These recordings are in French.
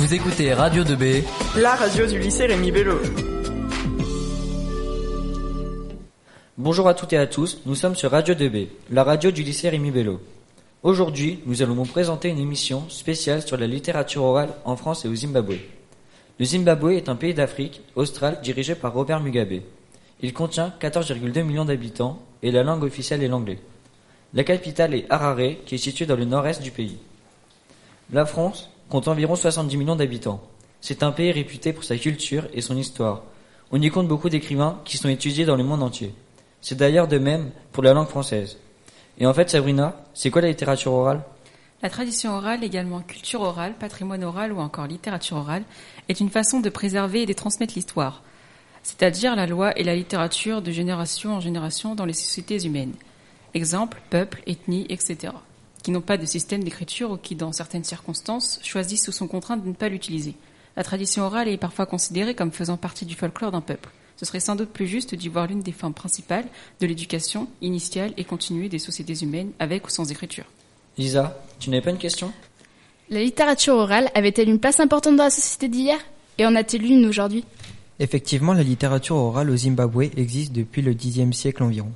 Vous écoutez Radio 2B, la radio du lycée Rémi Bello. Bonjour à toutes et à tous, nous sommes sur Radio 2B, la radio du lycée Rémi Bello. Aujourd'hui, nous allons vous présenter une émission spéciale sur la littérature orale en France et au Zimbabwe. Le Zimbabwe est un pays d'Afrique austral dirigé par Robert Mugabe. Il contient 14,2 millions d'habitants et la langue officielle est l'anglais. La capitale est Harare, qui est située dans le nord-est du pays. La France compte environ 70 millions d'habitants. C'est un pays réputé pour sa culture et son histoire. On y compte beaucoup d'écrivains qui sont étudiés dans le monde entier. C'est d'ailleurs de même pour la langue française. Et en fait, Sabrina, c'est quoi la littérature orale? La tradition orale, également culture orale, patrimoine oral ou encore littérature orale, est une façon de préserver et de transmettre l'histoire, c'est-à-dire la loi et la littérature de génération en génération dans les sociétés humaines. Exemple, peuple, ethnie, etc qui n'ont pas de système d'écriture ou qui, dans certaines circonstances, choisissent ou sont contraints de ne pas l'utiliser. La tradition orale est parfois considérée comme faisant partie du folklore d'un peuple. Ce serait sans doute plus juste d'y voir l'une des formes principales de l'éducation initiale et continuée des sociétés humaines avec ou sans écriture. Lisa, tu n'avais pas une question? La littérature orale avait-elle une place importante dans la société d'hier? Et en a-t-elle une aujourd'hui? Effectivement, la littérature orale au Zimbabwe existe depuis le Xe siècle environ.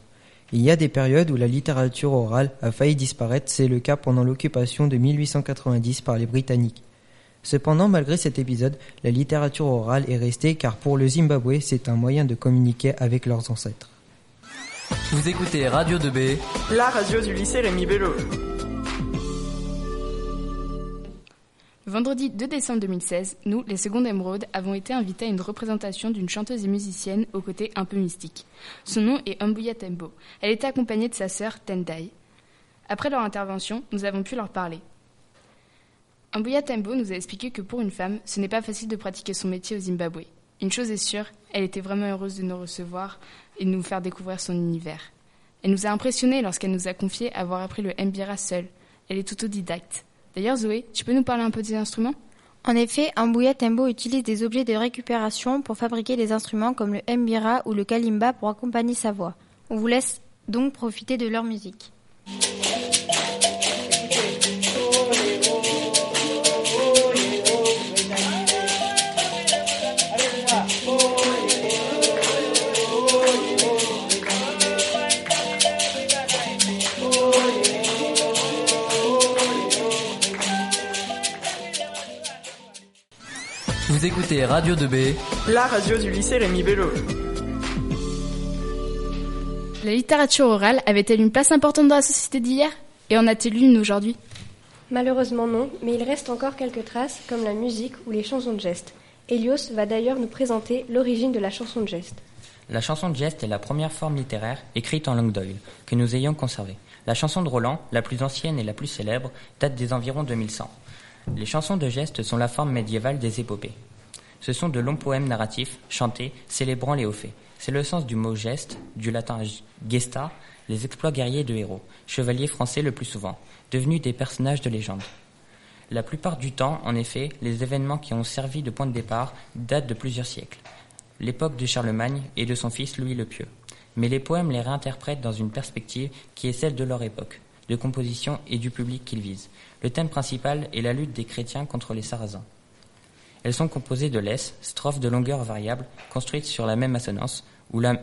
Il y a des périodes où la littérature orale a failli disparaître, c'est le cas pendant l'occupation de 1890 par les Britanniques. Cependant, malgré cet épisode, la littérature orale est restée car pour le Zimbabwe, c'est un moyen de communiquer avec leurs ancêtres. Vous écoutez Radio 2B, la radio du lycée Rémi Bello. Vendredi 2 décembre 2016, nous, les Secondes Émeraudes, avons été invités à une représentation d'une chanteuse et musicienne au côté un peu mystique. Son nom est Ambuya Tembo. Elle était accompagnée de sa sœur Tendai. Après leur intervention, nous avons pu leur parler. Ambuya Tembo nous a expliqué que pour une femme, ce n'est pas facile de pratiquer son métier au Zimbabwe. Une chose est sûre, elle était vraiment heureuse de nous recevoir et de nous faire découvrir son univers. Elle nous a impressionnés lorsqu'elle nous a confié avoir appris le mbira seule. Elle est autodidacte. D'ailleurs, Zoé, tu peux nous parler un peu des instruments? En effet, Ambuya Tembo utilise des objets de récupération pour fabriquer des instruments comme le mbira ou le kalimba pour accompagner sa voix. On vous laisse donc profiter de leur musique. Vous écoutez Radio 2B, la radio du lycée Rémi Bello. La littérature orale avait-elle une place importante dans la société d'hier? Et en a-t-elle une aujourd'hui? Malheureusement non, mais il reste encore quelques traces comme la musique ou les chansons de geste. Elios va d'ailleurs nous présenter l'origine de la chanson de geste. La chanson de geste est la première forme littéraire écrite en langue d'oil que nous ayons conservée. La chanson de Roland, la plus ancienne et la plus célèbre, date des environs 2100. Les chansons de geste sont la forme médiévale des épopées. Ce sont de longs poèmes narratifs, chantés, célébrant les hauts faits. C'est le sens du mot geste, du latin gesta, les exploits guerriers de héros, chevaliers français le plus souvent, devenus des personnages de légende. La plupart du temps, en effet, les événements qui ont servi de point de départ datent de plusieurs siècles. L'époque de Charlemagne et de son fils Louis le Pieux. Mais les poèmes les réinterprètent dans une perspective qui est celle de leur époque, de composition et du public qu'ils visent. Le thème principal est la lutte des chrétiens contre les sarrasins. Elles sont composées de laisses, strophes de longueur variable, construites sur la même assonance ou la,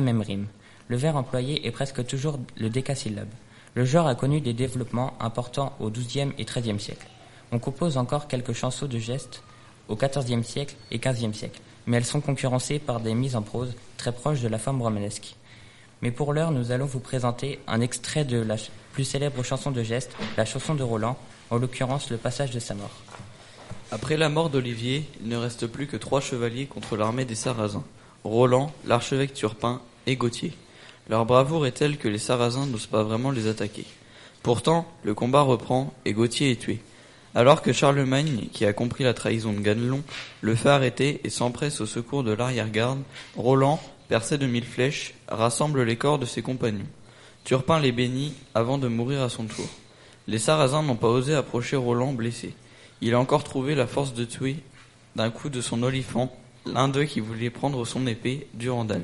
même rime. Le vers employé est presque toujours le décasyllabe. Le genre a connu des développements importants au XIIe et XIIIe siècle. On compose encore quelques chansons de gestes au XIVe siècle et XVe siècle, mais elles sont concurrencées par des mises en prose très proches de la forme romanesque. Mais pour l'heure, nous allons vous présenter un extrait de la plus célèbre chanson de geste, la chanson de Roland, en l'occurrence le passage de sa mort. Après la mort d'Olivier, il ne reste plus que trois chevaliers contre l'armée des Sarrasins Roland, l'archevêque Turpin et Gauthier. Leur bravoure est telle que les Sarrasins n'osent pas vraiment les attaquer. Pourtant, le combat reprend et Gauthier est tué. Alors que Charlemagne, qui a compris la trahison de Ganelon, le fait arrêter et s'empresse au secours de l'arrière-garde, Roland, percé de mille flèches, rassemble les corps de ses compagnons. Turpin les bénit avant de mourir à son tour. Les Sarrasins n'ont pas osé approcher Roland blessé. Il a encore trouvé la force de tuer d'un coup de son olifant l'un d'eux qui voulait prendre son épée, Durandal.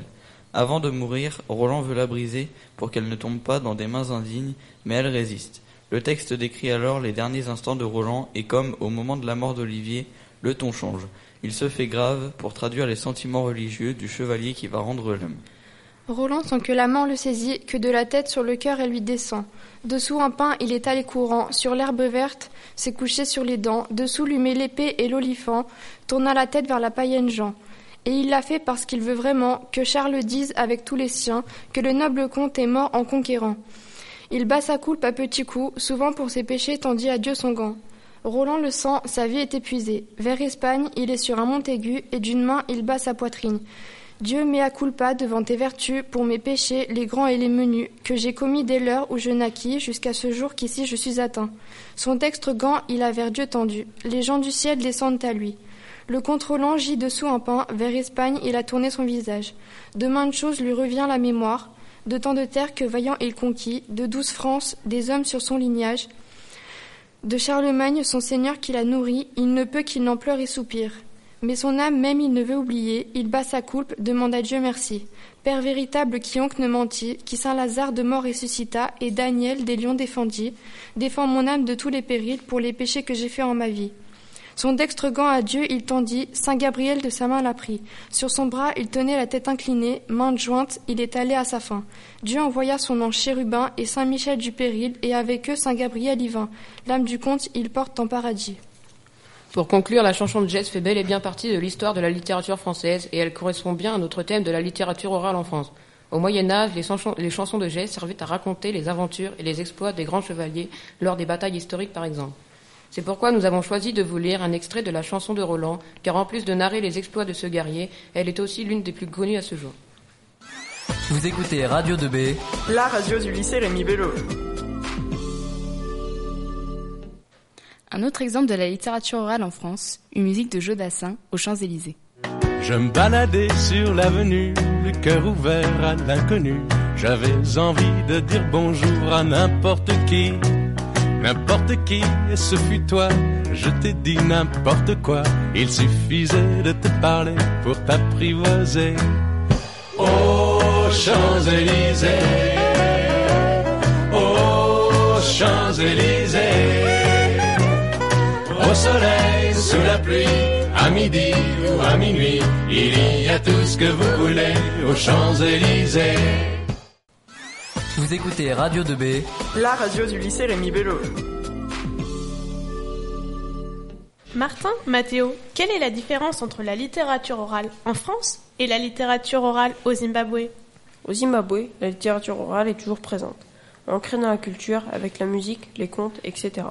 Avant de mourir, Roland veut la briser pour qu'elle ne tombe pas dans des mains indignes, mais elle résiste. Le texte décrit alors les derniers instants de Roland et comme, au moment de la mort d'Olivier, le ton change. Il se fait grave pour traduire les sentiments religieux du chevalier qui va rendre l'homme. Roland sent que la mort le saisit, que de la tête sur le cœur elle lui descend. Dessous un pain, il est allé courant, sur l'herbe verte, s'est couché sur les dents, dessous lui met l'épée et l'olifant, tourna la tête vers la païenne Jean. Et il l'a fait parce qu'il veut vraiment que Charles dise avec tous les siens que le noble comte est mort en conquérant. Il bat sa coulpe à petits coups, souvent pour ses péchés tendit à Dieu son gant. Roland le sent, sa vie est épuisée. Vers Espagne, il est sur un mont aigu, et d'une main il bat sa poitrine. Dieu mea culpa devant tes vertus pour mes péchés, les grands et les menus, que j'ai commis dès l'heure où je naquis jusqu'à ce jour qu'ici je suis atteint. Son dextre gant il a vers Dieu tendu. Les gens du ciel descendent à lui. Le contrôlant gît dessous un pain, vers Espagne il a tourné son visage. De maintes choses lui revient la mémoire, de tant de terres que vaillant il conquit, de douce France, des hommes sur son lignage. De Charlemagne, son seigneur qui l'a nourri, il ne peut qu'il n'en pleure et soupire. Mais son âme même il ne veut oublier, il bat sa coulpe, demande à Dieu merci. Père véritable qui oncle ne mentit, qui Saint Lazare de mort ressuscita, et Daniel des lions défendit, défend mon âme de tous les périls pour les péchés que j'ai faits en ma vie. Son dextre gant à Dieu il tendit, Saint Gabriel de sa main l'a pris. Sur son bras il tenait la tête inclinée, main jointe, il est allé à sa fin. Dieu envoya son ange chérubin et Saint Michel du péril, et avec eux Saint Gabriel y vint. L'âme du comte il porte en paradis. Pour conclure, la chanson de geste fait bel et bien partie de l'histoire de la littérature française et elle correspond bien à notre thème de la littérature orale en France. Au Moyen Âge, les, chansons, les chansons de geste servaient à raconter les aventures et les exploits des grands chevaliers lors des batailles historiques par exemple. C'est pourquoi nous avons choisi de vous lire un extrait de la chanson de Roland, car en plus de narrer les exploits de ce guerrier, elle est aussi l'une des plus connues à ce jour. Vous écoutez Radio 2B, la radio du lycée Rémi Bello. Un autre exemple de la littérature orale en France, une musique de Jodassin aux Champs-Élysées. Je me baladais sur l'avenue, le cœur ouvert à l'inconnu. J'avais envie de dire bonjour à n'importe qui, n'importe qui, et ce fut toi. Je t'ai dit n'importe quoi, il suffisait de te parler pour t'apprivoiser. Aux Champs-Élysées, aux Champs-Élysées soleil, sous la pluie, à midi ou à minuit, il y a tout ce que vous voulez aux Champs-Élysées. Vous écoutez Radio 2B, la radio du lycée Rémi Bello. Martin, Mathéo, quelle est la différence entre la littérature orale en France et la littérature orale au Zimbabwe? Au Zimbabwe, la littérature orale est toujours présente, ancrée dans la culture avec la musique, les contes, etc.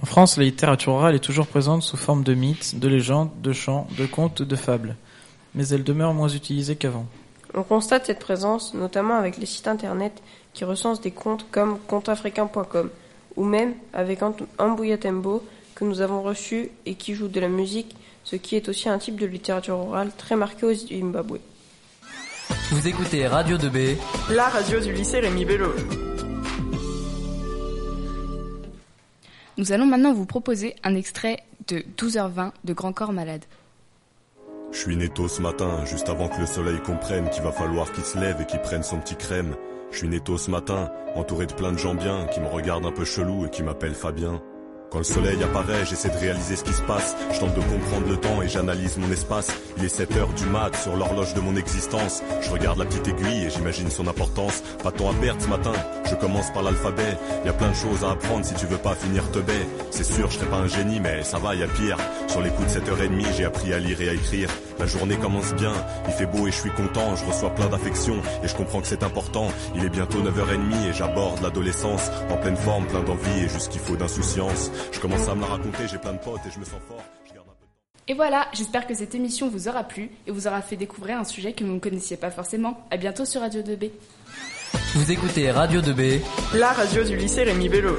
En France, la littérature orale est toujours présente sous forme de mythes, de légendes, de chants, de contes, de fables. Mais elle demeure moins utilisée qu'avant. On constate cette présence notamment avec les sites internet qui recensent des contes comme conteafricain.com ou même avec Tembo que nous avons reçu et qui joue de la musique, ce qui est aussi un type de littérature orale très marqué au Zimbabwe. Vous écoutez Radio 2B, la radio du lycée Rémi Bello. Nous allons maintenant vous proposer un extrait de 12h20 de Grand Corps Malade. Je suis né ce matin, juste avant que le soleil comprenne qu'il va falloir qu'il se lève et qu'il prenne son petit crème. Je suis né ce matin, entouré de plein de gens bien, qui me regardent un peu chelou et qui m'appellent Fabien. Quand le soleil apparaît, j'essaie de réaliser ce qui se passe. Je tente de comprendre le temps et j'analyse mon espace. Il est 7 heures du mat sur l'horloge de mon existence. Je regarde la petite aiguille et j'imagine son importance. Pas de à perdre ce matin. Je commence par l'alphabet. Y a plein de choses à apprendre si tu veux pas finir te baie. C'est sûr, je serai pas un génie, mais ça va, y a pire. Sur les coups de 7h30, j'ai appris à lire et à écrire. La journée commence bien, il fait beau et je suis content, je reçois plein d'affection et je comprends que c'est important. Il est bientôt 9h30 et j'aborde l'adolescence en pleine forme, plein d'envie et juste qu'il faut d'insouciance. Je commence à me la raconter, j'ai plein de potes et je me sens fort. Et voilà, j'espère que cette émission vous aura plu et vous aura fait découvrir un sujet que vous ne connaissiez pas forcément. À bientôt sur Radio 2B. Vous écoutez Radio 2B, la radio du lycée Rémi Bello.